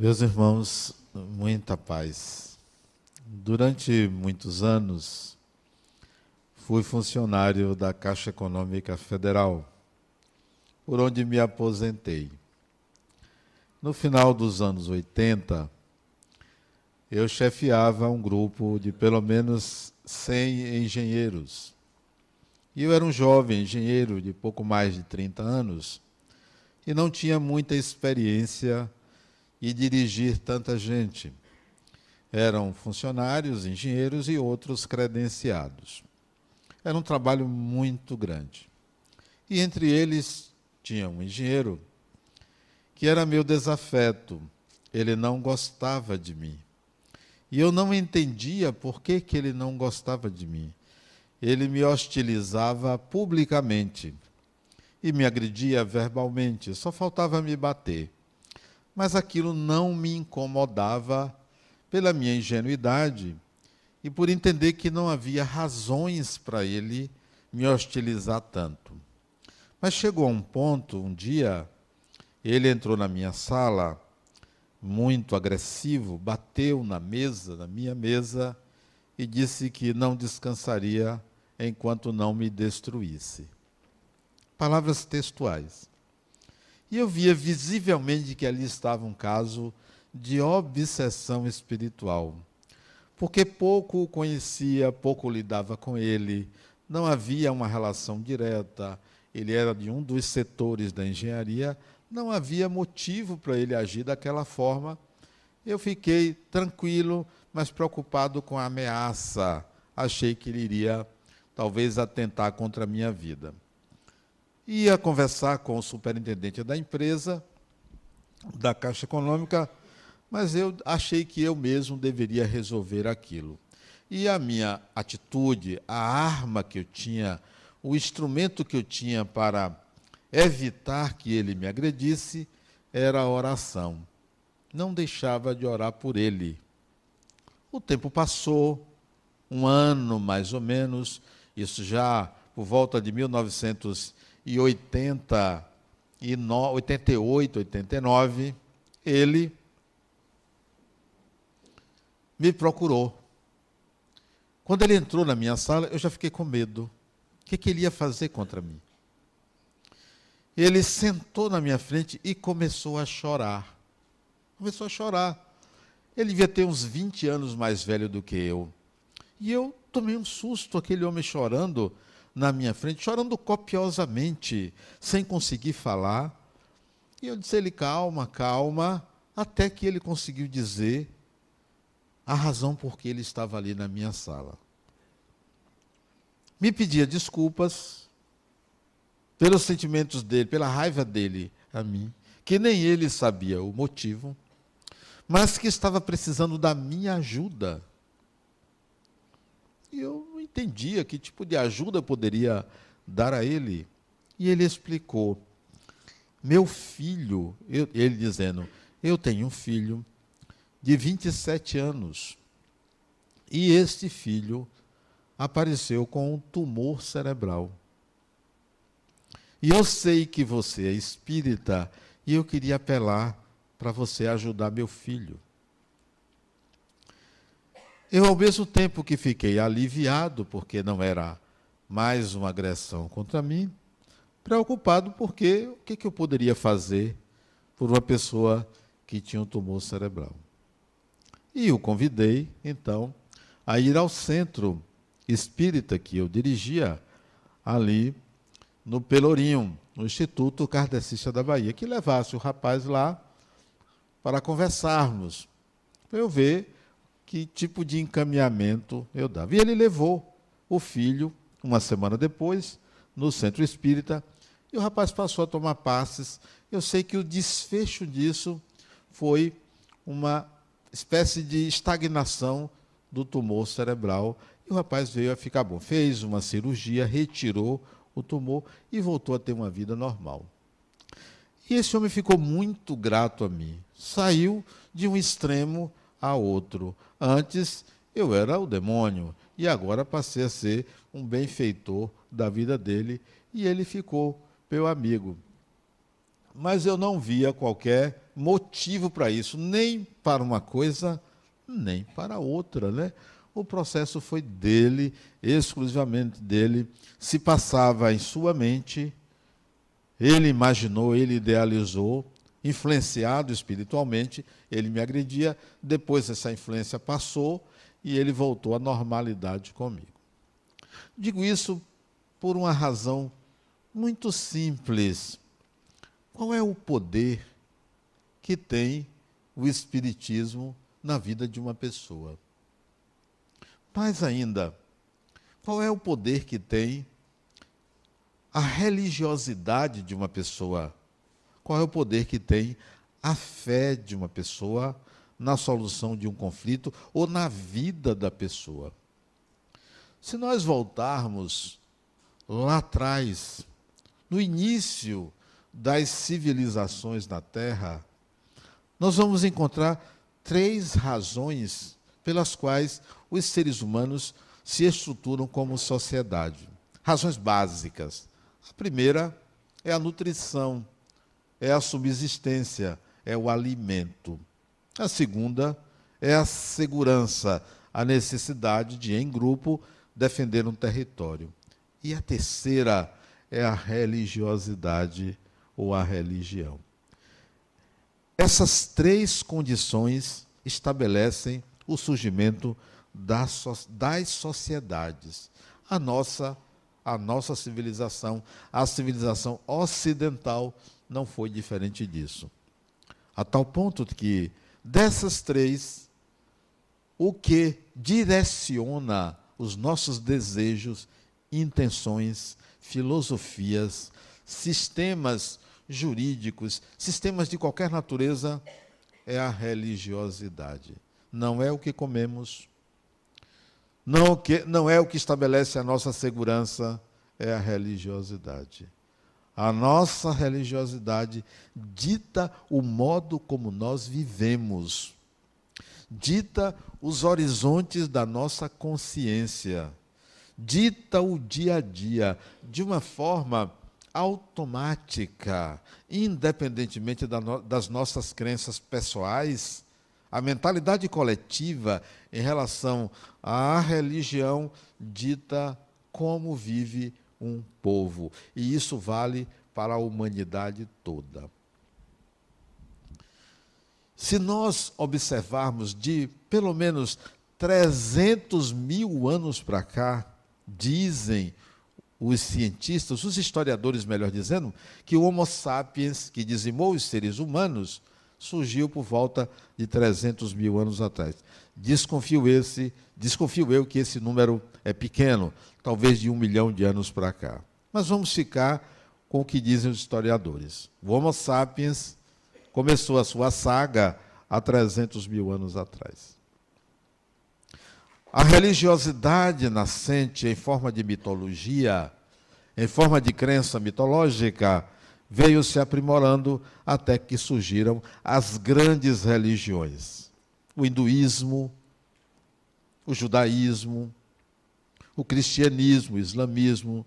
Meus irmãos, muita paz. Durante muitos anos, fui funcionário da Caixa Econômica Federal, por onde me aposentei. No final dos anos 80, eu chefiava um grupo de pelo menos 100 engenheiros. E eu era um jovem engenheiro de pouco mais de 30 anos e não tinha muita experiência e dirigir tanta gente. Eram funcionários, engenheiros e outros credenciados. Era um trabalho muito grande. E entre eles tinha um engenheiro que era meu desafeto. Ele não gostava de mim. E eu não entendia por que, que ele não gostava de mim. Ele me hostilizava publicamente e me agredia verbalmente, só faltava me bater mas aquilo não me incomodava pela minha ingenuidade e por entender que não havia razões para ele me hostilizar tanto. Mas chegou a um ponto, um dia, ele entrou na minha sala, muito agressivo, bateu na mesa, na minha mesa, e disse que não descansaria enquanto não me destruísse. Palavras textuais. E eu via visivelmente que ali estava um caso de obsessão espiritual. Porque pouco o conhecia, pouco lidava com ele, não havia uma relação direta, ele era de um dos setores da engenharia, não havia motivo para ele agir daquela forma. Eu fiquei tranquilo, mas preocupado com a ameaça. Achei que ele iria, talvez, atentar contra a minha vida ia conversar com o superintendente da empresa, da Caixa Econômica, mas eu achei que eu mesmo deveria resolver aquilo. E a minha atitude, a arma que eu tinha, o instrumento que eu tinha para evitar que ele me agredisse, era a oração. Não deixava de orar por ele. O tempo passou, um ano mais ou menos, isso já por volta de 1900 e 80 e 88, 89, ele me procurou. Quando ele entrou na minha sala, eu já fiquei com medo. O que, que ele ia fazer contra mim? Ele sentou na minha frente e começou a chorar. Começou a chorar. Ele devia ter uns 20 anos mais velho do que eu. E eu tomei um susto, aquele homem chorando na minha frente, chorando copiosamente, sem conseguir falar. E eu disse a ele: calma, calma, até que ele conseguiu dizer a razão por que ele estava ali na minha sala. Me pedia desculpas pelos sentimentos dele, pela raiva dele a mim, que nem ele sabia o motivo, mas que estava precisando da minha ajuda. E eu entendia que tipo de ajuda poderia dar a ele. E ele explicou: Meu filho, eu, ele dizendo, eu tenho um filho de 27 anos. E este filho apareceu com um tumor cerebral. E eu sei que você é espírita e eu queria apelar para você ajudar meu filho. Eu, ao mesmo tempo que fiquei aliviado, porque não era mais uma agressão contra mim, preocupado porque o que, eu poderia fazer por uma pessoa que tinha um tumor cerebral. E o convidei, então, a ir ao centro espírita que eu dirigia ali no Pelourinho, no Instituto Kardecista da Bahia, que levasse o rapaz lá para conversarmos, para eu ver que tipo de encaminhamento eu dava. E ele levou o filho, uma semana depois, no centro espírita, e o rapaz passou a tomar passes. Eu sei que o desfecho disso foi uma espécie de estagnação do tumor cerebral. E o rapaz veio a ficar bom. Fez uma cirurgia, retirou o tumor e voltou a ter uma vida normal. E esse homem ficou muito grato a mim. Saiu de um extremo a outro. Antes eu era o demônio e agora passei a ser um benfeitor da vida dele e ele ficou meu amigo. Mas eu não via qualquer motivo para isso, nem para uma coisa, nem para outra, né? O processo foi dele, exclusivamente dele, se passava em sua mente, ele imaginou, ele idealizou, influenciado espiritualmente, ele me agredia, depois essa influência passou e ele voltou à normalidade comigo. Digo isso por uma razão muito simples. Qual é o poder que tem o Espiritismo na vida de uma pessoa? Mais ainda, qual é o poder que tem a religiosidade de uma pessoa? Qual é o poder que tem a fé de uma pessoa na solução de um conflito ou na vida da pessoa? Se nós voltarmos lá atrás, no início das civilizações na Terra, nós vamos encontrar três razões pelas quais os seres humanos se estruturam como sociedade. Razões básicas. A primeira é a nutrição, é a subsistência, é o alimento. A segunda é a segurança, a necessidade de, em grupo, defender um território. E a terceira é a religiosidade ou a religião. Essas três condições estabelecem o surgimento das, das sociedades. A nossa, a nossa civilização, a civilização ocidental, não foi diferente disso. A tal ponto que dessas três, o que direciona os nossos desejos, intenções, filosofias, sistemas jurídicos, sistemas de qualquer natureza, é a religiosidade. Não é o que comemos, não, que, não é o que estabelece a nossa segurança, é a religiosidade. A nossa religiosidade dita o modo como nós vivemos. Dita os horizontes da nossa consciência, dita o dia a dia de uma forma automática, independentemente das nossas crenças pessoais, a mentalidade coletiva em relação à religião dita como vive um povo. E isso vale para a humanidade toda. Se nós observarmos de pelo menos 300 mil anos para cá, dizem os cientistas, os historiadores, melhor dizendo, que o Homo sapiens, que dizimou os seres humanos, surgiu por volta de 300 mil anos atrás. Desconfio, esse, desconfio eu que esse número é pequeno, talvez de um milhão de anos para cá. Mas vamos ficar com o que dizem os historiadores. O Homo sapiens começou a sua saga há 300 mil anos atrás. A religiosidade nascente em forma de mitologia, em forma de crença mitológica, veio se aprimorando até que surgiram as grandes religiões. O hinduísmo, o judaísmo, o cristianismo, o islamismo,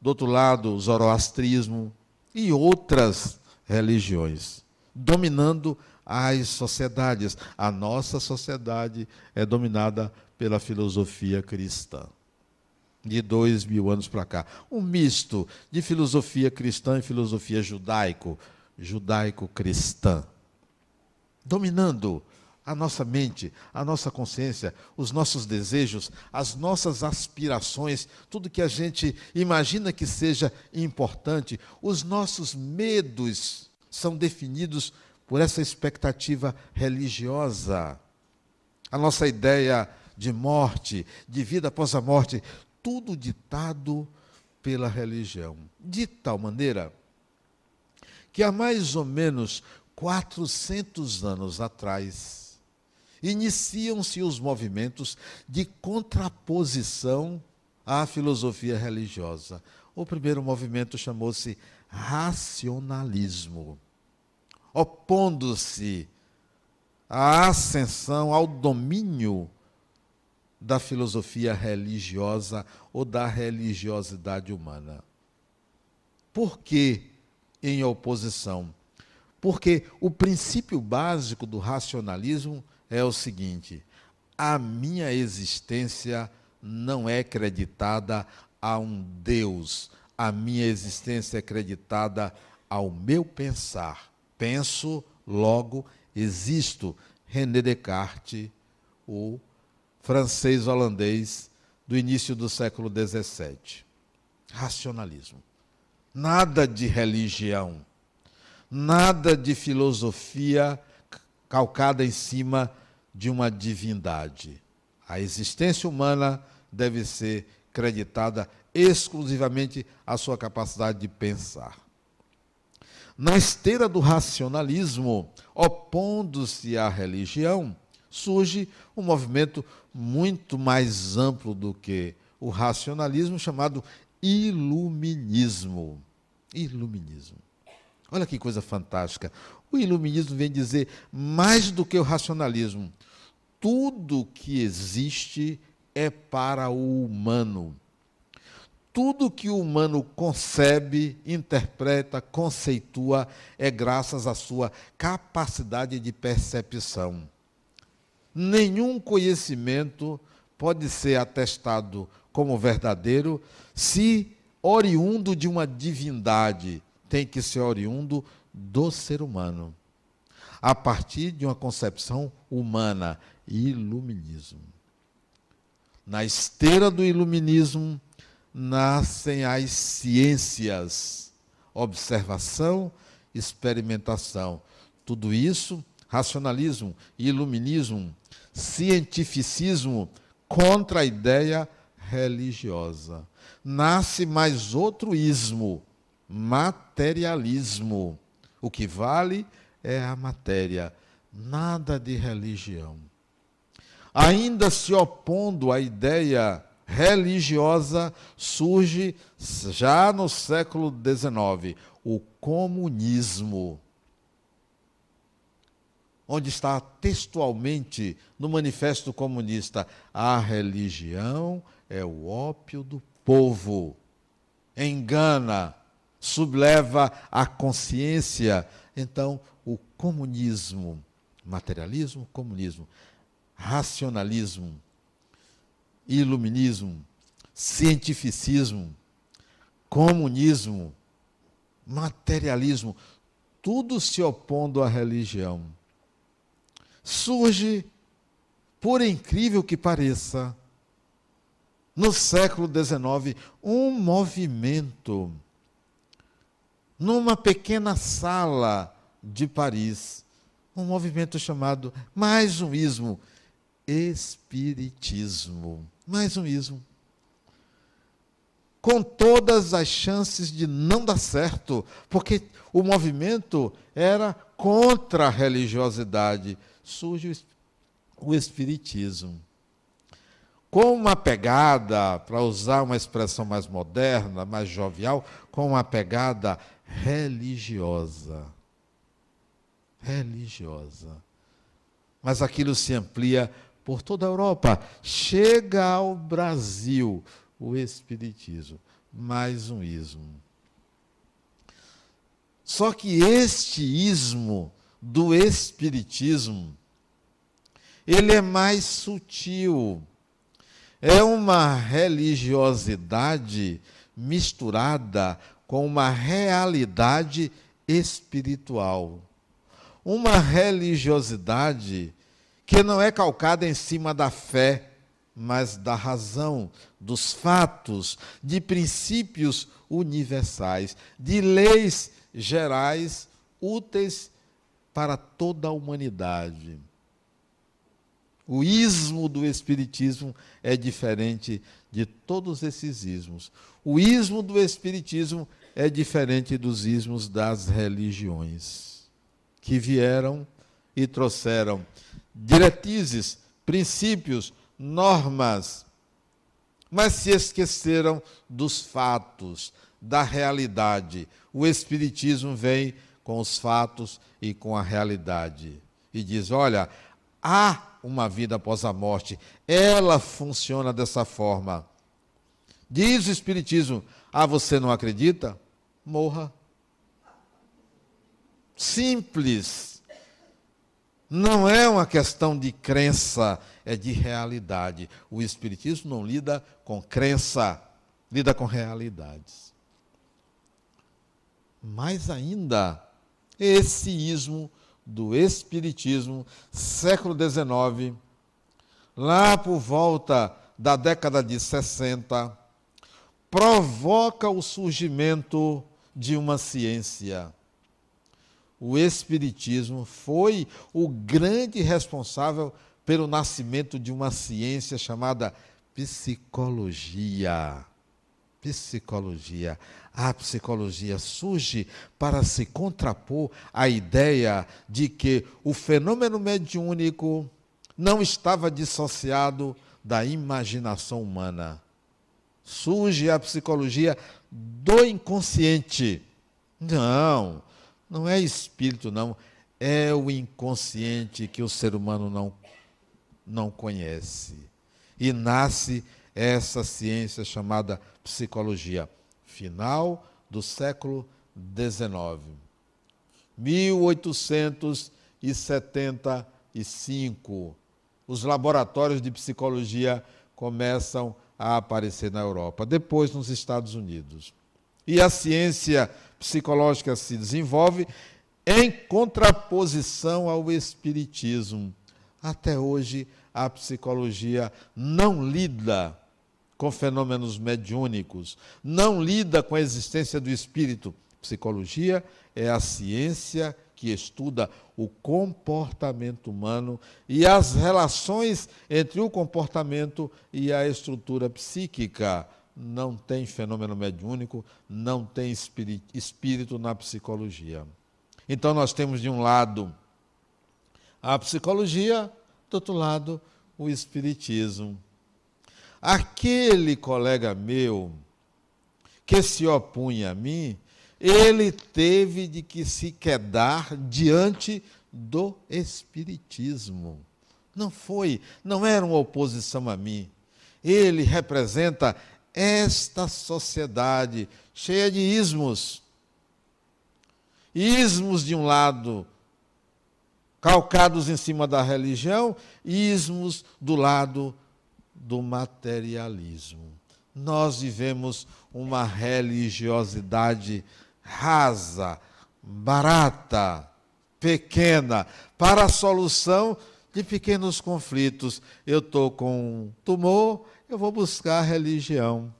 do outro lado, o zoroastrismo e outras religiões, dominando as sociedades. A nossa sociedade é dominada pela filosofia cristã. De dois mil anos para cá. Um misto de filosofia cristã e filosofia judaico, judaico-cristã. Dominando a nossa mente, a nossa consciência, os nossos desejos, as nossas aspirações, tudo que a gente imagina que seja importante, os nossos medos são definidos por essa expectativa religiosa. A nossa ideia de morte, de vida após a morte, tudo ditado pela religião. De tal maneira que há mais ou menos 400 anos atrás, iniciam-se os movimentos de contraposição à filosofia religiosa. O primeiro movimento chamou-se racionalismo, opondo-se à ascensão, ao domínio da filosofia religiosa ou da religiosidade humana. Por que em oposição? Porque o princípio básico do racionalismo é o seguinte: a minha existência não é creditada a um Deus, a minha existência é creditada ao meu pensar. Penso, logo existo. René Descartes, o francês holandês do início do século XVII. Racionalismo. Nada de religião, nada de filosofia calcada em cima de uma divindade. A existência humana deve ser creditada exclusivamente à sua capacidade de pensar. Na esteira do racionalismo, opondo-se à religião, surge um movimento muito mais amplo do que o racionalismo, chamado iluminismo. Iluminismo. Olha que coisa fantástica. O iluminismo vem dizer mais do que o racionalismo. Tudo que existe é para o humano tudo que o humano concebe, interpreta, conceitua, é graças à sua capacidade de percepção. Nenhum conhecimento pode ser atestado como verdadeiro se oriundo de uma divindade, tem que ser oriundo do ser humano, a partir de uma concepção humana, iluminismo. Na esteira do iluminismo, nascem as ciências, observação, experimentação. Tudo isso, racionalismo, iluminismo, cientificismo contra a ideia religiosa. Nasce mais outro ismo, materialismo. O que vale é a matéria, nada de religião. Ainda se opondo à ideia religiosa surge já no século XIX, o comunismo. Onde está textualmente no Manifesto Comunista: a religião é o ópio do povo. Engana, subleva a consciência. Então, o comunismo, materialismo, comunismo, racionalismo, iluminismo, cientificismo, comunismo, materialismo, tudo se opondo à religião. Surge, por incrível que pareça, no século XIX, um movimento numa pequena sala de Paris, um movimento chamado mais um ismo, espiritismo mais um ismo. Com todas as chances de não dar certo, porque o movimento era contra a religiosidade. Surge o Espiritismo. Com uma pegada, para usar uma expressão mais moderna, mais jovial, com uma pegada religiosa. Religiosa. Mas aquilo se amplia por toda a Europa. Chega ao Brasil o Espiritismo. Mais um ismo. Só que este ismo do Espiritismo, ele é mais sutil. É uma religiosidade misturada com uma realidade espiritual. Uma religiosidade que não é calcada em cima da fé, mas da razão, dos fatos, de princípios universais, de leis gerais úteis para toda a humanidade. O ismo do Espiritismo é diferente de todos esses ismos. O ismo do Espiritismo é diferente dos ismos das religiões, que vieram e trouxeram diretrizes, princípios, normas, mas se esqueceram dos fatos, da realidade. O Espiritismo vem com os fatos e com a realidade e diz: olha, há uma vida após a morte, ela funciona dessa forma. Diz o Espiritismo: ah, você não acredita? Morra. simples. Não é uma questão de crença, é de realidade. O Espiritismo não lida com crença, lida com realidades. Mais ainda, esse ismo do Espiritismo, século XIX, lá por volta da década de 60, provoca o surgimento de uma ciência. O Espiritismo foi o grande responsável pelo nascimento de uma ciência chamada psicologia. Psicologia. A psicologia surge para se contrapor à ideia de que o fenômeno mediúnico não estava dissociado da imaginação humana. Surge a psicologia do inconsciente. Não, não é espírito, não. É o inconsciente que o ser humano não, não conhece. E nasce essa ciência chamada psicologia. Final do século XIX. 1875. Os laboratórios de psicologia começam a aparecer na Europa, depois nos Estados Unidos. E a ciência psicológica se desenvolve em contraposição ao espiritismo. Até hoje, a psicologia não lida com fenômenos mediúnicos, não lida com a existência do espírito. Psicologia é a ciência que estuda o comportamento humano e as relações entre o comportamento e a estrutura psíquica. Não tem fenômeno mediúnico, não tem espírito na psicologia. Então, nós temos de um lado a psicologia, do outro lado, o espiritismo. Aquele colega meu que se opunha a mim, ele teve de que se quedar diante do Espiritismo. Não foi, não era uma oposição a mim. Ele representa esta sociedade cheia de ismos. Ismos de um lado, calcados em cima da religião, ismos do lado do materialismo. Nós vivemos uma religiosidade rasa, barata, pequena, para a solução de pequenos conflitos. Eu estou com um tumor, eu vou buscar a religião.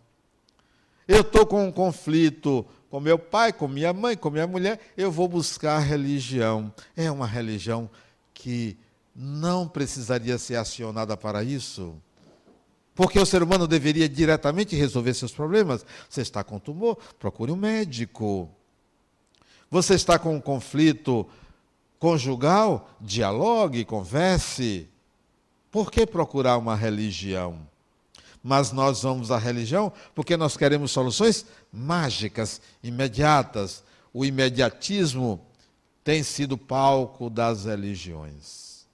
Eu estou com um conflito com meu pai, com minha mãe, com minha mulher, eu vou buscar a religião. É uma religião que não precisaria ser acionada para isso. Porque o ser humano deveria diretamente resolver seus problemas. Você está com tumor, procure um médico. Você está com um conflito conjugal? Dialogue, converse. Por que procurar uma religião? Mas nós vamos à religião porque nós queremos soluções mágicas, imediatas. O imediatismo tem sido palco das religiões.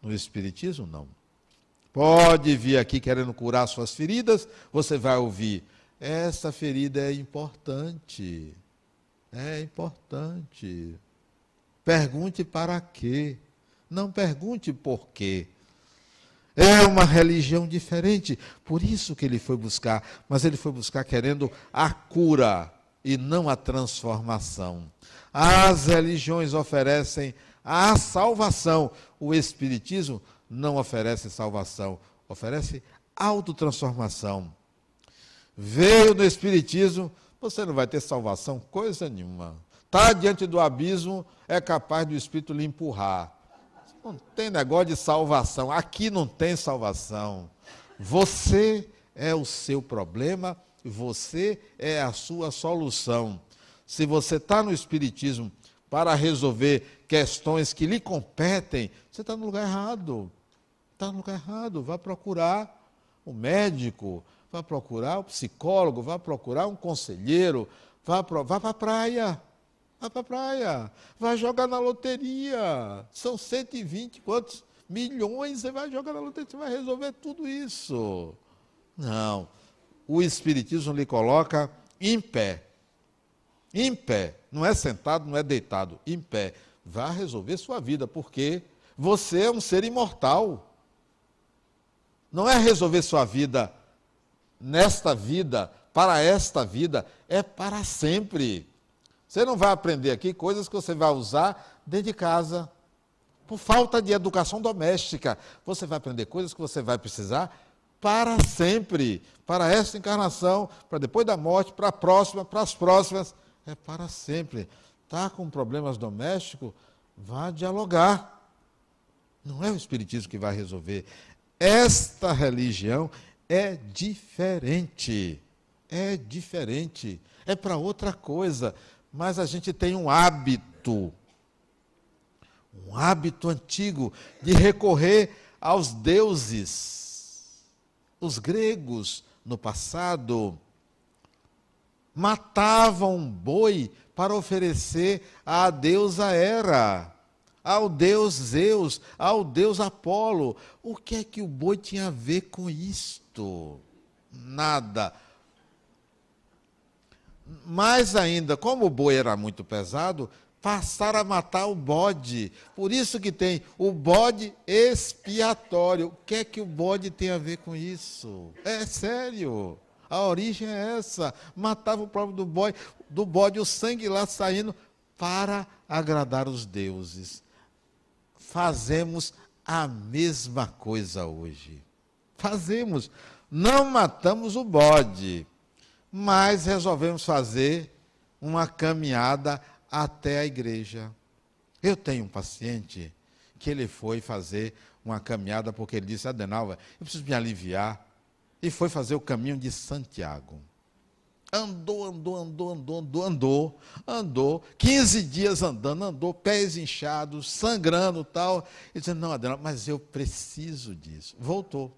No Espiritismo, não. Pode vir aqui querendo curar suas feridas, você vai ouvir. Essa ferida é importante. É importante. Pergunte para quê. Não pergunte por quê. É uma religião diferente. Por isso que ele foi buscar. Mas ele foi buscar querendo a cura e não a transformação. As religiões oferecem a salvação. O Espiritismo não oferece salvação, oferece autotransformação. Veio no Espiritismo você não vai ter salvação, coisa nenhuma. Está diante do abismo, é capaz do Espírito lhe empurrar. Não tem negócio de salvação. Aqui não tem salvação. Você é o seu problema, você é a sua solução. Se você está no Espiritismo para resolver questões que lhe competem, você está no lugar errado. Está no lugar errado. Vá procurar o médico, vá procurar o psicólogo, vá procurar um conselheiro, vá, para vá a praia. Vá para a praia. Vá jogar na loteria. São 120 quantos milhões você vai jogar na loteria, você vai resolver tudo isso. Não. O Espiritismo lhe coloca em pé. Em pé. Não é sentado, não é deitado, em pé. Vá resolver sua vida, porque você é um ser imortal. Não é resolver sua vida nesta vida, para esta vida, é para sempre. Você não vai aprender aqui coisas que você vai usar dentro de casa. Por falta de educação doméstica. Você vai aprender coisas que você vai precisar para sempre. Para esta encarnação, para depois da morte, para a próxima, para as próximas. É para sempre. Está com problemas domésticos? Vá dialogar. Não é o Espiritismo que vai resolver. Esta religião é diferente. É diferente. É para outra coisa. Mas a gente tem um hábito, um hábito antigo de recorrer aos deuses. Os gregos, no passado, matavam um boi para oferecer à deusa Hera ao deus Zeus, ao deus Apolo. O que é que o boi tinha a ver com isto? Nada. Mais ainda, como o boi era muito pesado, passaram a matar o bode. Por isso que tem o bode expiatório. O que é que o bode tem a ver com isso? É sério. A origem é essa. Matava o próprio do bode, do bode, o sangue lá saindo para agradar os deuses fazemos a mesma coisa hoje. Fazemos. Não matamos o bode, mas resolvemos fazer uma caminhada até a igreja. Eu tenho um paciente que ele foi fazer uma caminhada porque ele disse: Adenalva, eu preciso me aliviar. E foi fazer o caminho de Santiago. Andou, andou, andou, andou, andou, andou, andou, 15 dias andando, andou, pés inchados, sangrando tal. E dizendo, não, Adenal, mas eu preciso disso. Voltou.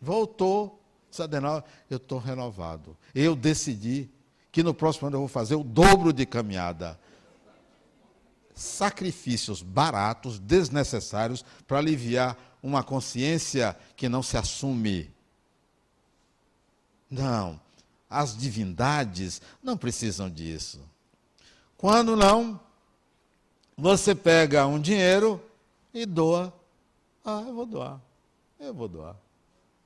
Voltou. Disse, Adenal, eu estou renovado. Eu decidi que no próximo ano eu vou fazer o dobro de caminhada. Sacrifícios baratos, desnecessários, para aliviar uma consciência que não se assume. Não as divindades não precisam disso. Quando não, você pega um dinheiro e doa. Ah, eu vou doar. Eu vou doar.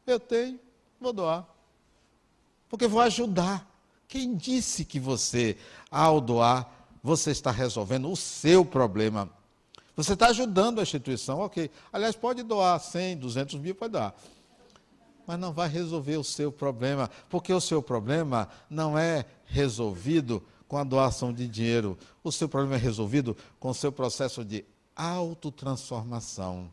Eu tenho, vou doar. Porque vou ajudar. Quem disse que você, ao doar, você está resolvendo o seu problema? Você está ajudando a instituição, ok. Aliás, pode doar 100, 200 mil, pode doar mas não vai resolver o seu problema, porque o seu problema não é resolvido com a doação de dinheiro. O seu problema é resolvido com o seu processo de autotransformação.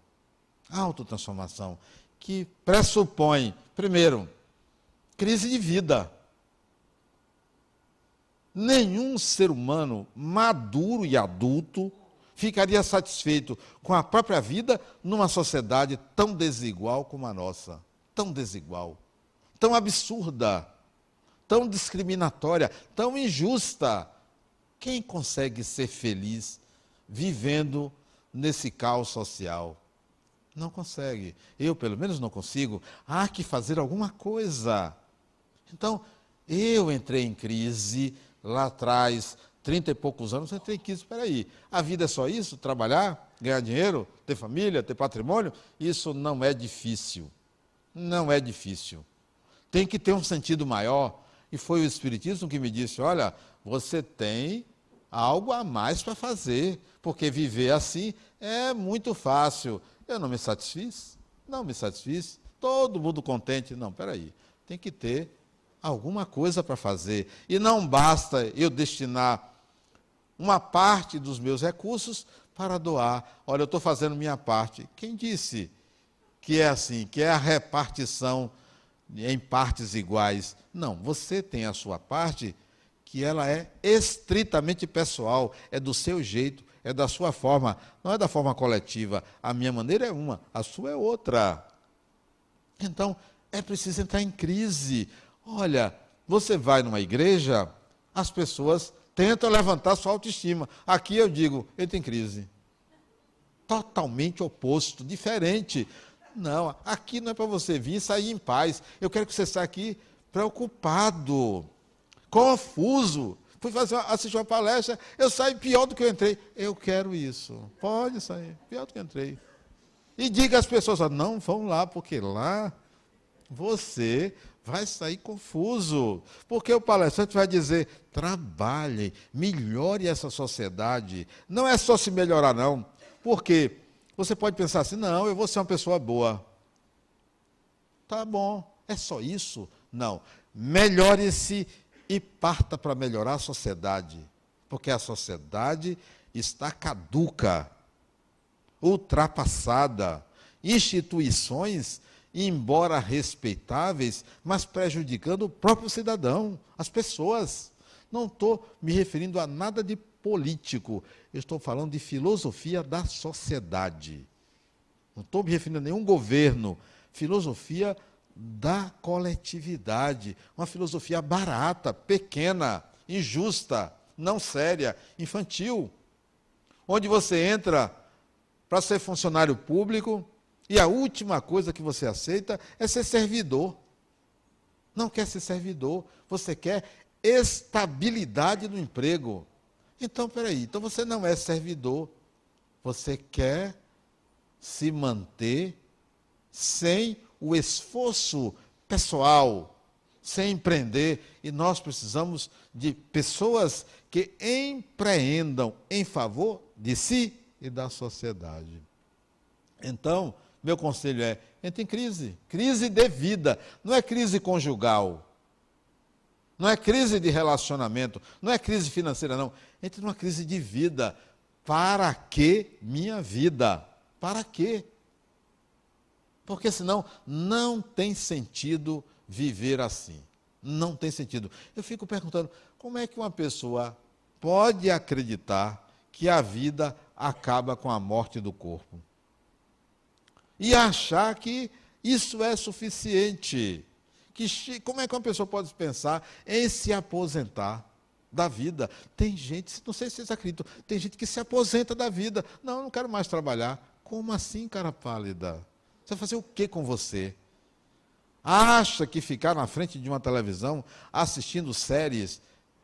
Autotransformação, que pressupõe, primeiro, crise de vida. Nenhum ser humano maduro e adulto ficaria satisfeito com a própria vida numa sociedade tão desigual como a nossa tão desigual, tão absurda, tão discriminatória, tão injusta. Quem consegue ser feliz vivendo nesse caos social? Não consegue. Eu, pelo menos, não consigo. Há que fazer alguma coisa. Então, eu entrei em crise lá atrás, trinta e poucos anos, entrei em crise. Espera aí, a vida é só isso? Trabalhar, ganhar dinheiro, ter família, ter patrimônio? Isso não é difícil. Não é difícil. Tem que ter um sentido maior. E foi o Espiritismo que me disse: olha, você tem algo a mais para fazer, porque viver assim é muito fácil. Eu não me satisfiz? Não me satisfiz. Todo mundo contente? Não, peraí. Tem que ter alguma coisa para fazer. E não basta eu destinar uma parte dos meus recursos para doar. Olha, eu estou fazendo minha parte. Quem disse? Que é assim, que é a repartição em partes iguais. Não, você tem a sua parte que ela é estritamente pessoal, é do seu jeito, é da sua forma, não é da forma coletiva. A minha maneira é uma, a sua é outra. Então, é preciso entrar em crise. Olha, você vai numa igreja, as pessoas tentam levantar sua autoestima. Aqui eu digo, entra em crise. Totalmente oposto, diferente. Não, aqui não é para você vir e sair em paz. Eu quero que você saia aqui preocupado, confuso, fui fazer assistir uma palestra, eu saio pior do que eu entrei. Eu quero isso. Pode sair, pior do que eu entrei. E diga às pessoas, não vão lá, porque lá você vai sair confuso. Porque o palestrante vai dizer: trabalhe, melhore essa sociedade. Não é só se melhorar, não. Porque você pode pensar assim: não, eu vou ser uma pessoa boa. Tá bom, é só isso? Não. Melhore-se e parta para melhorar a sociedade. Porque a sociedade está caduca, ultrapassada. Instituições embora respeitáveis, mas prejudicando o próprio cidadão, as pessoas. Não estou me referindo a nada de político, eu estou falando de filosofia da sociedade. Não estou me referindo a nenhum governo, filosofia da coletividade, uma filosofia barata, pequena, injusta, não séria, infantil. Onde você entra para ser funcionário público, e a última coisa que você aceita é ser servidor. Não quer ser servidor, você quer estabilidade no emprego. Então, peraí, então você não é servidor, você quer se manter sem o esforço pessoal, sem empreender, e nós precisamos de pessoas que empreendam em favor de si e da sociedade. Então, meu conselho é: entre em crise. Crise de vida. Não é crise conjugal. Não é crise de relacionamento. Não é crise financeira, não. Entre numa crise de vida. Para que minha vida? Para quê? Porque senão não tem sentido viver assim. Não tem sentido. Eu fico perguntando: como é que uma pessoa pode acreditar que a vida acaba com a morte do corpo? e achar que isso é suficiente. Que, como é que uma pessoa pode pensar em se aposentar da vida? Tem gente, não sei se vocês acreditam, tem gente que se aposenta da vida. Não, eu não quero mais trabalhar. Como assim, cara pálida? Você vai fazer o que com você? Acha que ficar na frente de uma televisão assistindo séries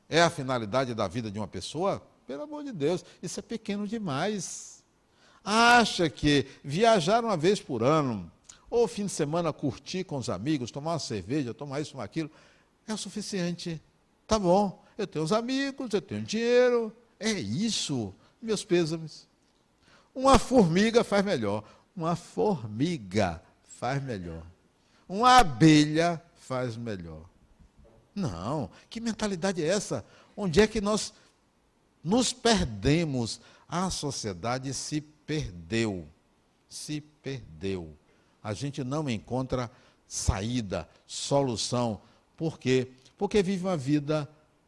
é a finalidade da vida de uma pessoa? Pelo amor de Deus, isso é pequeno demais acha que viajar uma vez por ano, ou fim de semana curtir com os amigos, tomar uma cerveja, tomar isso, tomar aquilo, é o suficiente. Tá bom, eu tenho os amigos, eu tenho dinheiro, é isso, meus pêsames. Uma formiga faz melhor. Uma formiga faz melhor. Uma abelha faz melhor. Não, que mentalidade é essa? Onde é que nós nos perdemos? A sociedade se perdeu. Se perdeu. A gente não encontra saída, solução. Por quê? Porque vive uma vida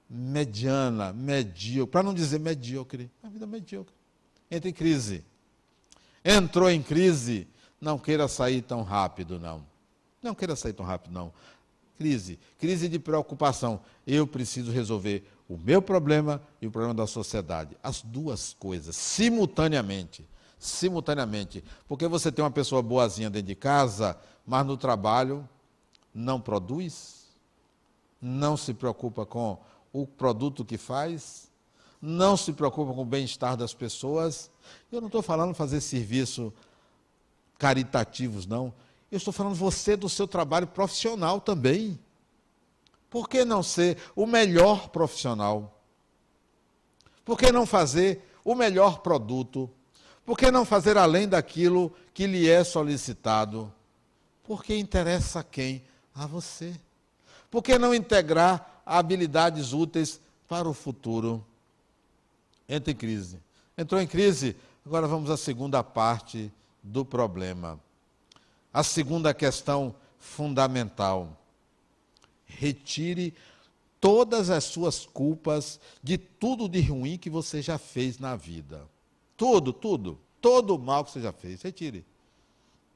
mediana, medíocre, para não dizer medíocre, uma vida medíocre. Entra em crise. Entrou em crise, não queira sair tão rápido, não. Não queira sair tão rápido, não. Crise, crise de preocupação. Eu preciso resolver o meu problema e o problema da sociedade. As duas coisas, simultaneamente simultaneamente. Porque você tem uma pessoa boazinha dentro de casa, mas no trabalho não produz, não se preocupa com o produto que faz, não se preocupa com o bem-estar das pessoas. Eu não estou falando fazer serviço caritativos, não. Eu estou falando você do seu trabalho profissional também. Por que não ser o melhor profissional? Por que não fazer o melhor produto? Por que não fazer além daquilo que lhe é solicitado? Porque interessa a quem? A você. Por que não integrar habilidades úteis para o futuro? Entra em crise. Entrou em crise, agora vamos à segunda parte do problema. A segunda questão fundamental. Retire todas as suas culpas de tudo de ruim que você já fez na vida. Tudo, tudo. Todo o mal que você já fez, retire.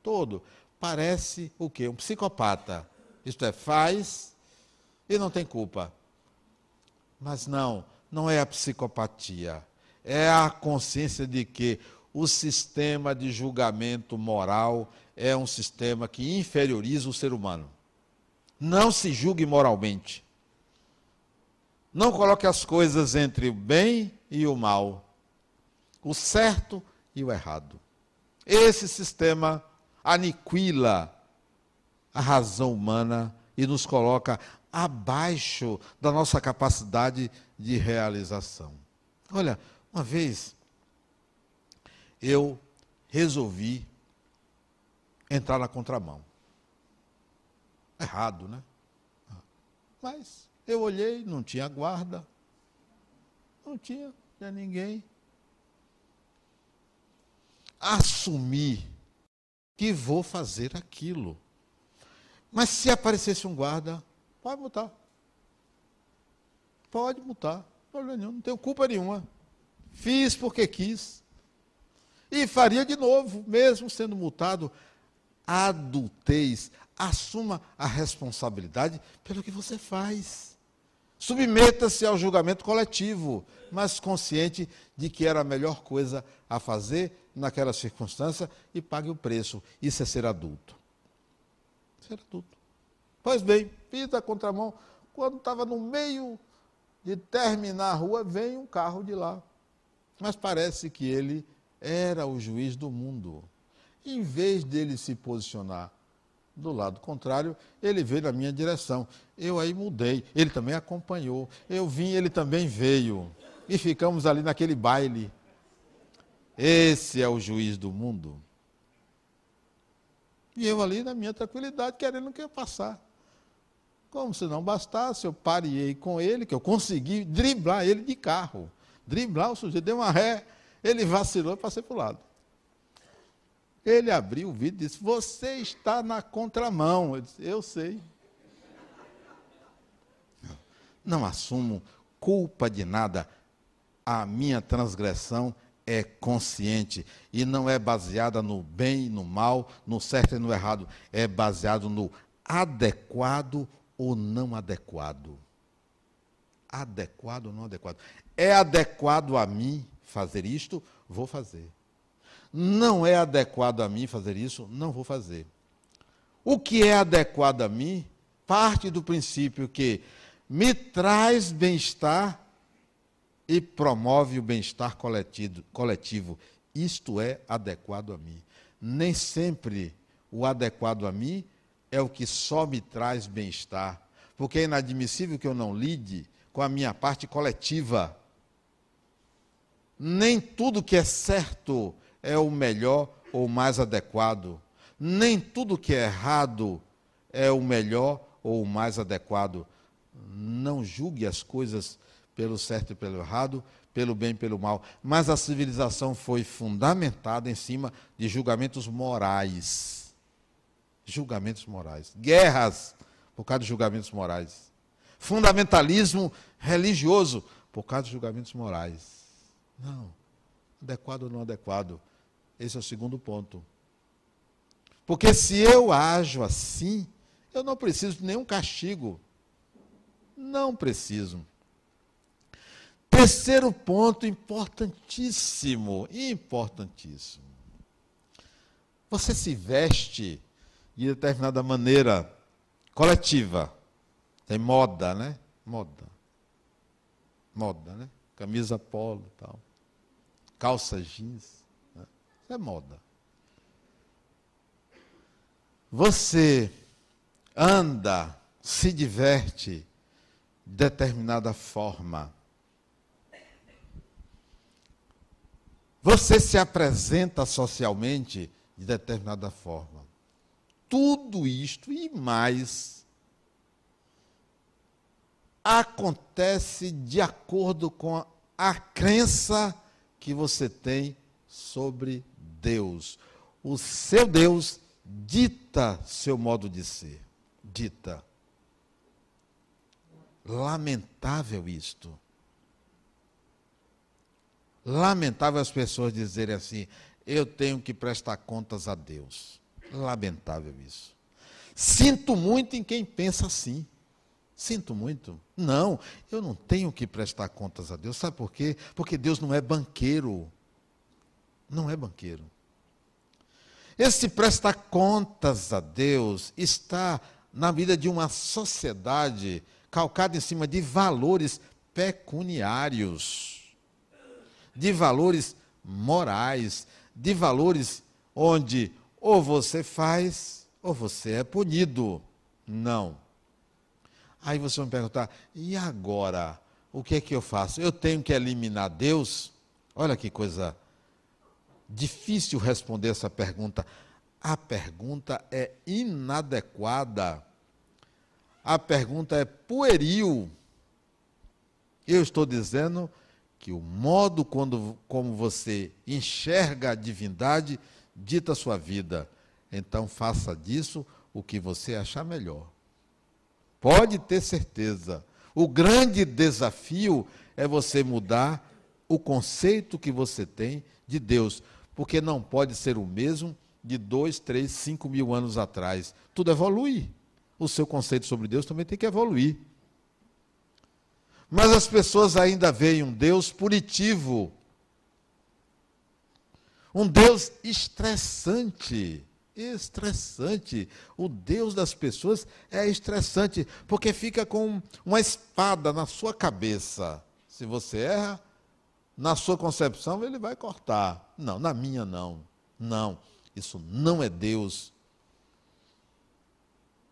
Todo. Parece o quê? Um psicopata. Isto é, faz e não tem culpa. Mas não, não é a psicopatia. É a consciência de que o sistema de julgamento moral é um sistema que inferioriza o ser humano. Não se julgue moralmente. Não coloque as coisas entre o bem e o mal, o certo e o errado. Esse sistema aniquila a razão humana e nos coloca abaixo da nossa capacidade de realização. Olha, uma vez eu resolvi entrar na contramão. Errado, né? Mas eu olhei, não tinha guarda, não tinha, não tinha ninguém. Assumi que vou fazer aquilo. Mas se aparecesse um guarda, pode multar. Pode multar. Não tenho culpa nenhuma. Fiz porque quis. E faria de novo, mesmo sendo multado. Adultez. Assuma a responsabilidade pelo que você faz. Submeta-se ao julgamento coletivo, mas consciente de que era a melhor coisa a fazer naquela circunstância e pague o preço. Isso é ser adulto. Ser adulto. Pois bem, fiz a contramão. Quando estava no meio de terminar a rua, vem um carro de lá. Mas parece que ele era o juiz do mundo. Em vez dele se posicionar do lado contrário, ele veio na minha direção. Eu aí mudei. Ele também acompanhou. Eu vim, ele também veio. E ficamos ali naquele baile. Esse é o juiz do mundo. E eu ali na minha tranquilidade, querendo que eu passar. Como se não bastasse, eu parei com ele, que eu consegui driblar ele de carro. Driblar o sujeito, deu uma ré, ele vacilou e passei para o lado. Ele abriu o vidro e disse: Você está na contramão. Eu disse: Eu sei. Não assumo culpa de nada. A minha transgressão é consciente e não é baseada no bem e no mal, no certo e no errado, é baseado no adequado ou não adequado. Adequado ou não adequado. É adequado a mim fazer isto? Vou fazer. Não é adequado a mim fazer isso? Não vou fazer. O que é adequado a mim parte do princípio que me traz bem-estar e promove o bem-estar coletivo. Isto é adequado a mim. Nem sempre o adequado a mim é o que só me traz bem-estar, porque é inadmissível que eu não lide com a minha parte coletiva. Nem tudo que é certo é o melhor ou mais adequado. Nem tudo que é errado é o melhor ou o mais adequado. Não julgue as coisas pelo certo e pelo errado, pelo bem e pelo mal. Mas a civilização foi fundamentada em cima de julgamentos morais. Julgamentos morais. Guerras por causa de julgamentos morais. Fundamentalismo religioso por causa de julgamentos morais. Não. Adequado ou não adequado. Esse é o segundo ponto. Porque se eu ajo assim, eu não preciso de nenhum castigo. Não preciso. Terceiro ponto importantíssimo, importantíssimo. Você se veste de determinada maneira coletiva. Tem moda, né? Moda. Moda, né? Camisa polo e tal. Calça jeans. É moda. Você anda, se diverte de determinada forma Você se apresenta socialmente de determinada forma. Tudo isto e mais acontece de acordo com a crença que você tem sobre Deus. O seu Deus dita seu modo de ser. Dita. Lamentável isto. Lamentável as pessoas dizerem assim: eu tenho que prestar contas a Deus. Lamentável isso. Sinto muito em quem pensa assim. Sinto muito. Não, eu não tenho que prestar contas a Deus. Sabe por quê? Porque Deus não é banqueiro. Não é banqueiro. Esse prestar contas a Deus está na vida de uma sociedade calcada em cima de valores pecuniários, de valores morais, de valores onde ou você faz ou você é punido. Não. Aí você vai me perguntar: e agora? O que é que eu faço? Eu tenho que eliminar Deus? Olha que coisa difícil responder essa pergunta. A pergunta é inadequada. A pergunta é pueril. Eu estou dizendo que o modo quando, como você enxerga a divindade dita a sua vida. Então faça disso o que você achar melhor. Pode ter certeza. O grande desafio é você mudar o conceito que você tem de Deus, porque não pode ser o mesmo de dois, três, cinco mil anos atrás. Tudo evolui. O seu conceito sobre Deus também tem que evoluir. Mas as pessoas ainda veem um Deus punitivo, um Deus estressante. Estressante. O Deus das pessoas é estressante, porque fica com uma espada na sua cabeça. Se você erra, na sua concepção, ele vai cortar. Não, na minha não. Não. Isso não é Deus.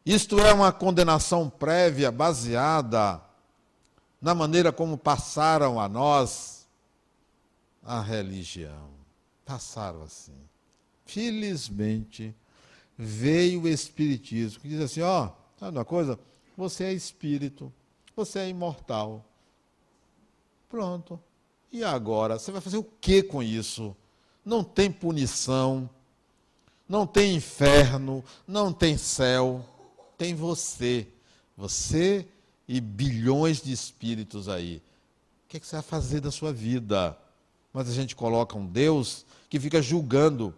Isto é uma condenação prévia baseada na maneira como passaram a nós a religião. Passaram assim. Felizmente, veio o Espiritismo, que diz assim: ó, oh, sabe uma coisa? Você é espírito, você é imortal. Pronto. E agora? Você vai fazer o que com isso? Não tem punição, não tem inferno, não tem céu, tem você. Você e bilhões de espíritos aí. O que, é que você vai fazer da sua vida? Mas a gente coloca um Deus que fica julgando.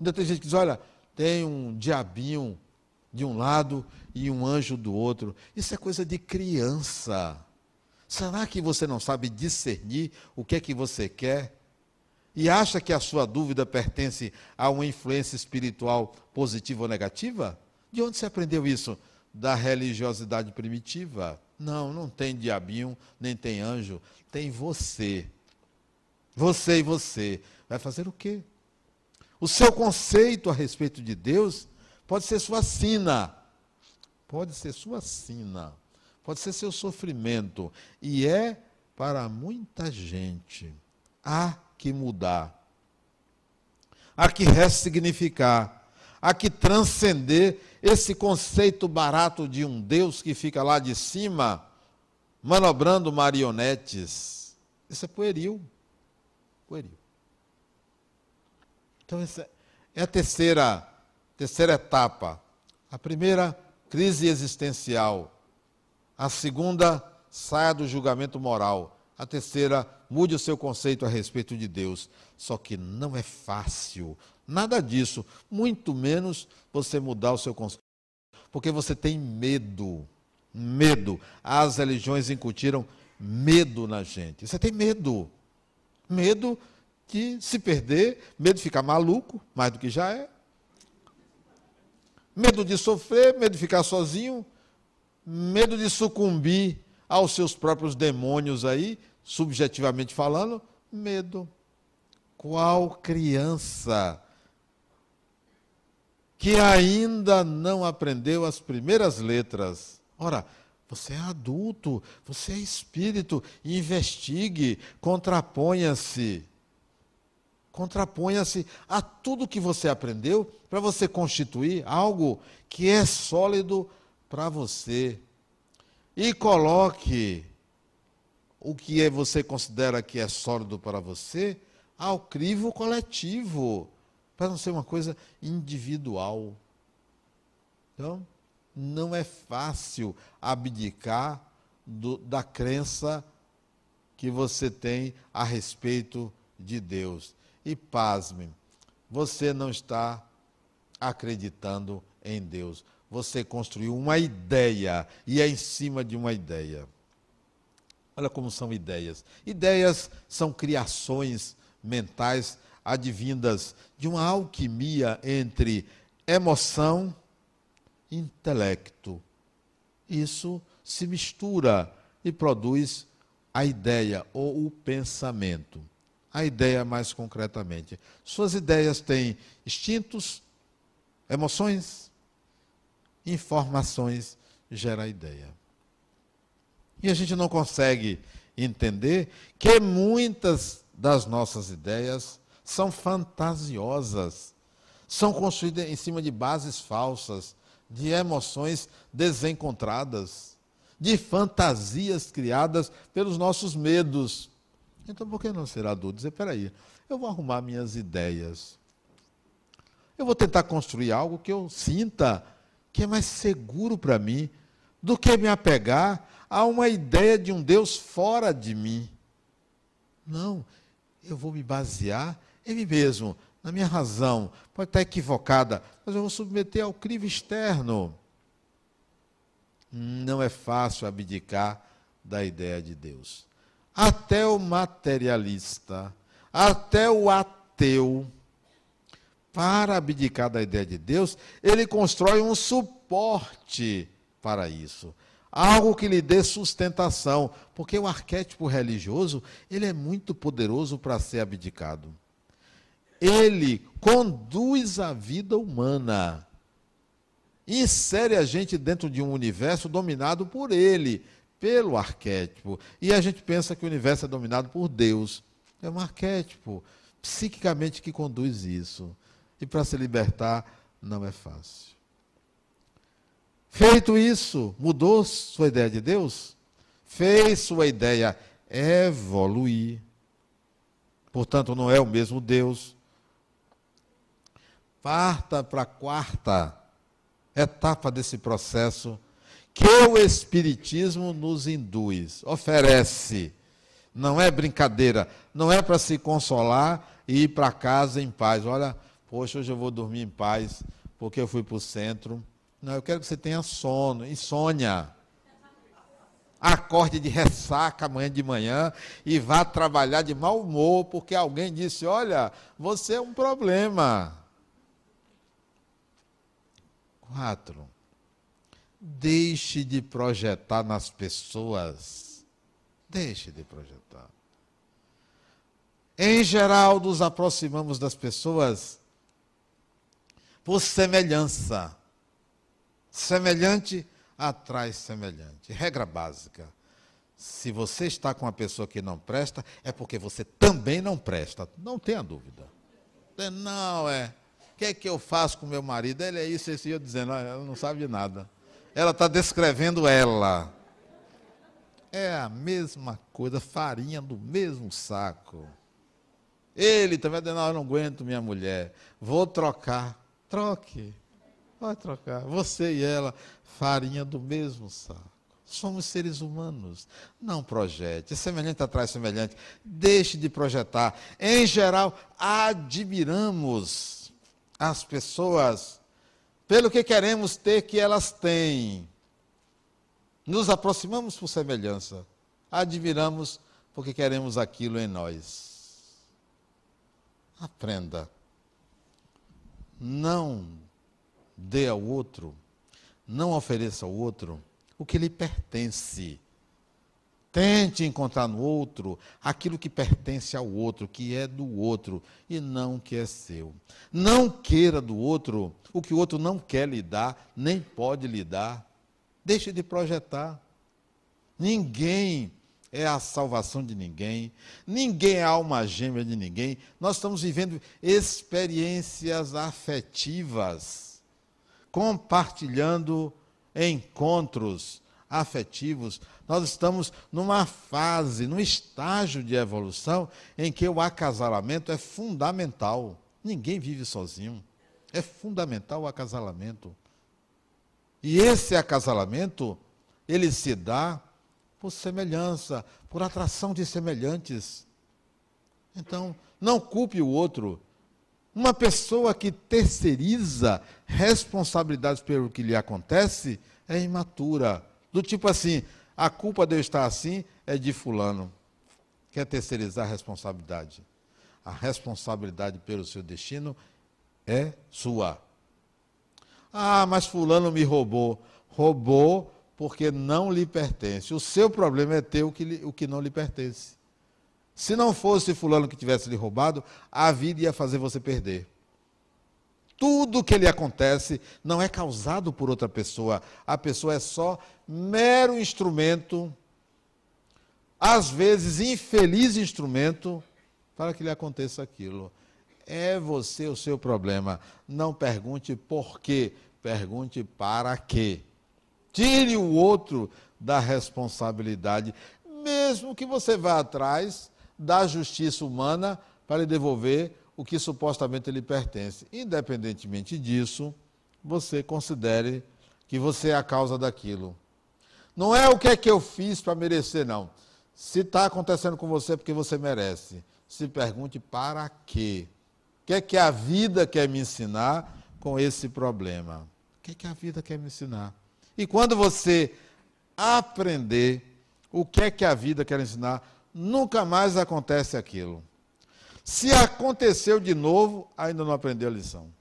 Ainda tem gente que diz: olha, tem um diabinho de um lado e um anjo do outro. Isso é coisa de criança. Será que você não sabe discernir o que é que você quer? E acha que a sua dúvida pertence a uma influência espiritual positiva ou negativa? De onde você aprendeu isso? da religiosidade primitiva. Não, não tem diabinho, nem tem anjo, tem você. Você e você. Vai fazer o quê? O seu conceito a respeito de Deus pode ser sua sina. Pode ser sua sina. Pode ser seu sofrimento. E é para muita gente. Há que mudar. Há que ressignificar há que transcender esse conceito barato de um Deus que fica lá de cima, manobrando marionetes. Isso é pueril. Pueril. Então, essa é a terceira, terceira etapa. A primeira, crise existencial. A segunda, saia do julgamento moral. A terceira, mude o seu conceito a respeito de Deus. Só que não é fácil, Nada disso. Muito menos você mudar o seu conceito. Porque você tem medo. Medo. As religiões incutiram medo na gente. Você tem medo. Medo de se perder, medo de ficar maluco, mais do que já é. Medo de sofrer, medo de ficar sozinho, medo de sucumbir aos seus próprios demônios aí, subjetivamente falando, medo. Qual criança que ainda não aprendeu as primeiras letras. Ora, você é adulto, você é espírito, investigue, contraponha-se. Contraponha-se a tudo que você aprendeu para você constituir algo que é sólido para você. E coloque o que é, você considera que é sólido para você ao crivo coletivo para não ser uma coisa individual. Então, não é fácil abdicar do, da crença que você tem a respeito de Deus. E pasme, você não está acreditando em Deus. Você construiu uma ideia e é em cima de uma ideia. Olha como são ideias. Ideias são criações mentais advindas de uma alquimia entre emoção e intelecto. Isso se mistura e produz a ideia ou o pensamento. A ideia mais concretamente. Suas ideias têm instintos, emoções, informações, gera ideia. E a gente não consegue entender que muitas das nossas ideias são fantasiosas, são construídas em cima de bases falsas, de emoções desencontradas, de fantasias criadas pelos nossos medos. Então, por que não ser adulto? Dizer, peraí, eu vou arrumar minhas ideias. Eu vou tentar construir algo que eu sinta que é mais seguro para mim do que me apegar a uma ideia de um Deus fora de mim. Não, eu vou me basear em mim mesmo, na minha razão. Pode estar equivocada, mas eu vou submeter ao crivo externo. Não é fácil abdicar da ideia de Deus. Até o materialista, até o ateu, para abdicar da ideia de Deus, ele constrói um suporte para isso algo que lhe dê sustentação, porque o arquétipo religioso, ele é muito poderoso para ser abdicado. Ele conduz a vida humana. Insere a gente dentro de um universo dominado por ele, pelo arquétipo. E a gente pensa que o universo é dominado por Deus. É um arquétipo psiquicamente que conduz isso. E para se libertar não é fácil. Feito isso, mudou sua ideia de Deus? Fez sua ideia evoluir. Portanto, não é o mesmo Deus. Parta para a quarta etapa desse processo que o Espiritismo nos induz, oferece. Não é brincadeira, não é para se consolar e ir para casa em paz. Olha, poxa, hoje eu vou dormir em paz, porque eu fui para o centro não, eu quero que você tenha sono, insônia. Acorde de ressaca amanhã de manhã e vá trabalhar de mau humor, porque alguém disse: Olha, você é um problema. Quatro. Deixe de projetar nas pessoas. Deixe de projetar. Em geral, nos aproximamos das pessoas por semelhança. Semelhante atrai semelhante. Regra básica. Se você está com uma pessoa que não presta, é porque você também não presta. Não tenha dúvida. Não, é. O que é que eu faço com meu marido? Ele é isso, esse eu dizendo, ah, ela não sabe de nada. Ela está descrevendo ela. É a mesma coisa, farinha do mesmo saco. Ele também não, eu não aguento minha mulher. Vou trocar. Troque. Pode trocar. Você e ela, farinha do mesmo saco. Somos seres humanos. Não projete. Semelhante atrás semelhante. Deixe de projetar. Em geral, admiramos as pessoas pelo que queremos ter que elas têm. Nos aproximamos por semelhança. Admiramos porque queremos aquilo em nós. Aprenda. Não dê ao outro, não ofereça ao outro o que lhe pertence. Tente encontrar no outro aquilo que pertence ao outro, que é do outro e não que é seu. Não queira do outro o que o outro não quer lhe dar, nem pode lhe dar. Deixe de projetar. Ninguém é a salvação de ninguém, ninguém é alma gêmea de ninguém. Nós estamos vivendo experiências afetivas compartilhando encontros afetivos. Nós estamos numa fase, num estágio de evolução em que o acasalamento é fundamental. Ninguém vive sozinho. É fundamental o acasalamento. E esse acasalamento, ele se dá por semelhança, por atração de semelhantes. Então, não culpe o outro uma pessoa que terceiriza responsabilidades pelo que lhe acontece é imatura. Do tipo assim, a culpa de eu estar assim é de fulano. Quer terceirizar a responsabilidade. A responsabilidade pelo seu destino é sua. Ah, mas fulano me roubou. Roubou porque não lhe pertence. O seu problema é ter o que, o que não lhe pertence. Se não fosse fulano que tivesse lhe roubado, a vida ia fazer você perder. Tudo que lhe acontece não é causado por outra pessoa. A pessoa é só mero instrumento, às vezes infeliz instrumento, para que lhe aconteça aquilo. É você o seu problema. Não pergunte por quê, pergunte para quê. Tire o outro da responsabilidade, mesmo que você vá atrás da justiça humana para lhe devolver o que supostamente lhe pertence. Independentemente disso, você considere que você é a causa daquilo. Não é o que é que eu fiz para merecer, não. Se está acontecendo com você é porque você merece. Se pergunte para quê? O que é que a vida quer me ensinar com esse problema? O que é que a vida quer me ensinar? E quando você aprender o que é que a vida quer ensinar, nunca mais acontece aquilo. Se aconteceu de novo, ainda não aprendeu a lição.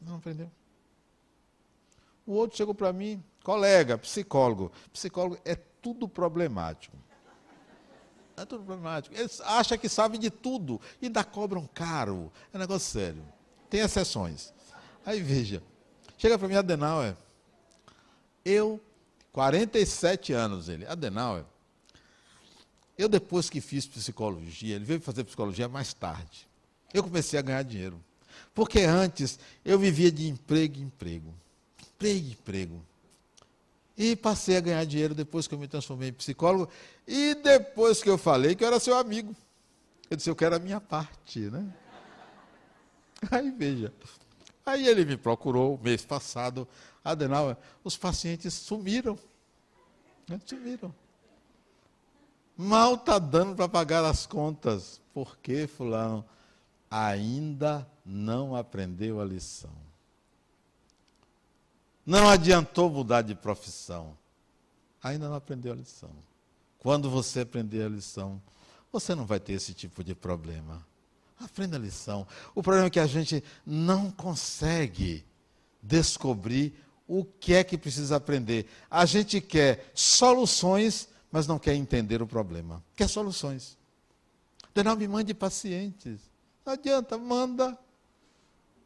Não aprendeu. O outro chegou para mim, colega, psicólogo. Psicólogo é tudo problemático. É tudo problemático. Eles acham que sabem de tudo e ainda cobram caro. É um negócio sério. Tem exceções. Aí veja, chega para mim Adenauer. Eu, 47 anos, ele, Adenauer, eu, depois que fiz psicologia, ele veio fazer psicologia mais tarde. Eu comecei a ganhar dinheiro. Porque antes eu vivia de emprego em emprego. Emprego em emprego. E passei a ganhar dinheiro depois que eu me transformei em psicólogo. E depois que eu falei que eu era seu amigo. Eu disse, eu quero a minha parte, né? Aí veja. Aí ele me procurou mês passado. Adenauer, os pacientes sumiram. Né? Sumiram. Mal está dando para pagar as contas. Por que, fulano? Ainda não aprendeu a lição. Não adiantou mudar de profissão. Ainda não aprendeu a lição. Quando você aprender a lição, você não vai ter esse tipo de problema. Aprenda a lição. O problema é que a gente não consegue descobrir o que é que precisa aprender. A gente quer soluções mas não quer entender o problema. Quer soluções. Denal me mande pacientes. Não adianta, manda,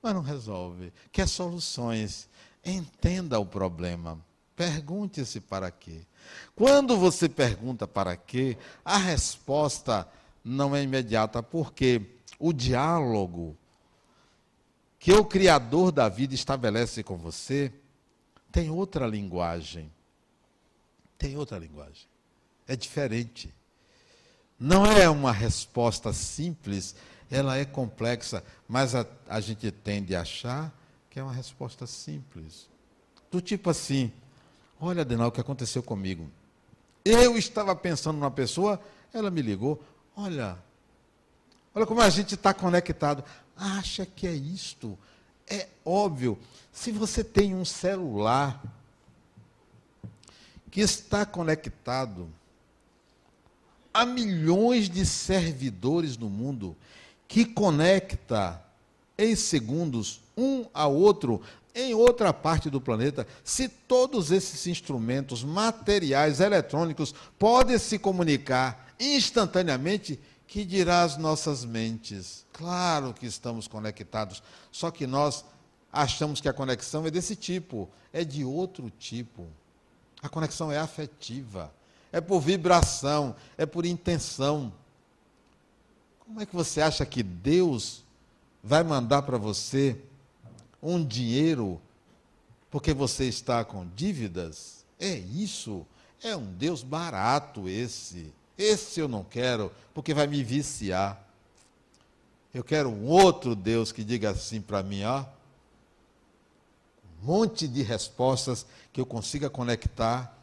mas não resolve. Quer soluções. Entenda o problema. Pergunte-se para quê. Quando você pergunta para quê, a resposta não é imediata, porque o diálogo que o Criador da vida estabelece com você tem outra linguagem. Tem outra linguagem é diferente. Não é uma resposta simples, ela é complexa, mas a, a gente tende a achar que é uma resposta simples. Do tipo assim: olha, Adenal, o que aconteceu comigo? Eu estava pensando numa pessoa, ela me ligou, olha, olha como a gente está conectado. Acha que é isto? É óbvio. Se você tem um celular que está conectado, há milhões de servidores no mundo que conecta em segundos um ao outro em outra parte do planeta. Se todos esses instrumentos materiais eletrônicos podem se comunicar instantaneamente, que dirá as nossas mentes? Claro que estamos conectados, só que nós achamos que a conexão é desse tipo, é de outro tipo. A conexão é afetiva é por vibração, é por intenção. Como é que você acha que Deus vai mandar para você um dinheiro porque você está com dívidas? É isso. É um Deus barato esse. Esse eu não quero, porque vai me viciar. Eu quero um outro Deus que diga assim para mim, ó. Um monte de respostas que eu consiga conectar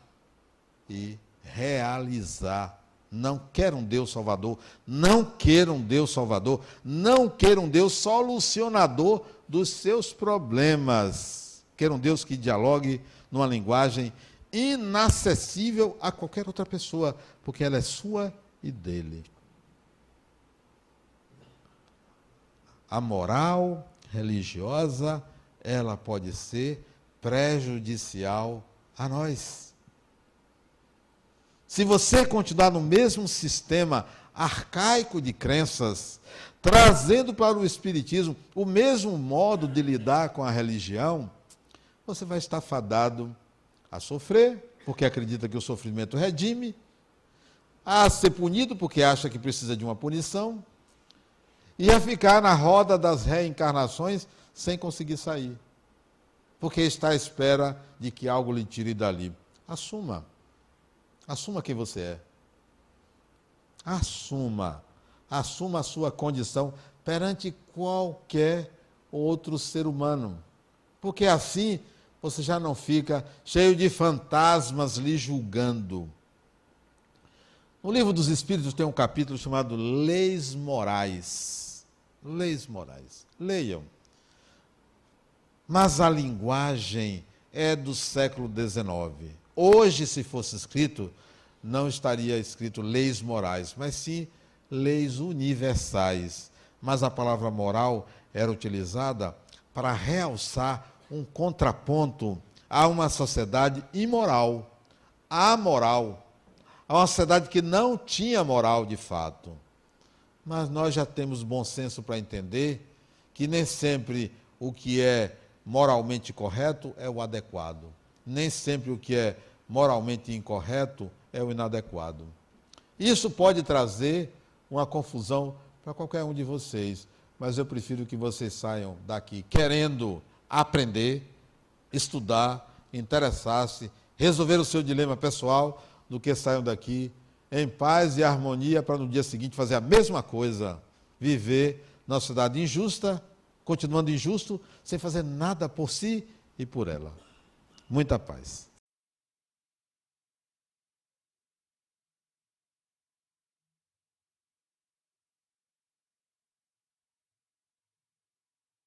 e realizar. Não quer um Deus salvador, não quer um Deus salvador, não quer um Deus solucionador dos seus problemas. Quer um Deus que dialogue numa linguagem inacessível a qualquer outra pessoa, porque ela é sua e dele. A moral religiosa, ela pode ser prejudicial a nós. Se você continuar no mesmo sistema arcaico de crenças, trazendo para o Espiritismo o mesmo modo de lidar com a religião, você vai estar fadado a sofrer, porque acredita que o sofrimento redime, a ser punido, porque acha que precisa de uma punição, e a ficar na roda das reencarnações sem conseguir sair, porque está à espera de que algo lhe tire dali. Assuma. Assuma quem você é. Assuma. Assuma a sua condição perante qualquer outro ser humano. Porque assim você já não fica cheio de fantasmas lhe julgando. No livro dos Espíritos tem um capítulo chamado Leis Morais. Leis Morais. Leiam. Mas a linguagem é do século XIX. Hoje, se fosse escrito, não estaria escrito leis morais, mas sim leis universais. Mas a palavra moral era utilizada para realçar um contraponto a uma sociedade imoral, amoral, a uma sociedade que não tinha moral de fato. Mas nós já temos bom senso para entender que nem sempre o que é moralmente correto é o adequado. Nem sempre o que é moralmente incorreto é o inadequado. Isso pode trazer uma confusão para qualquer um de vocês, mas eu prefiro que vocês saiam daqui querendo aprender, estudar, interessar-se, resolver o seu dilema pessoal, do que saiam daqui em paz e harmonia para no dia seguinte fazer a mesma coisa, viver na sociedade injusta, continuando injusto, sem fazer nada por si e por ela. Muita paz.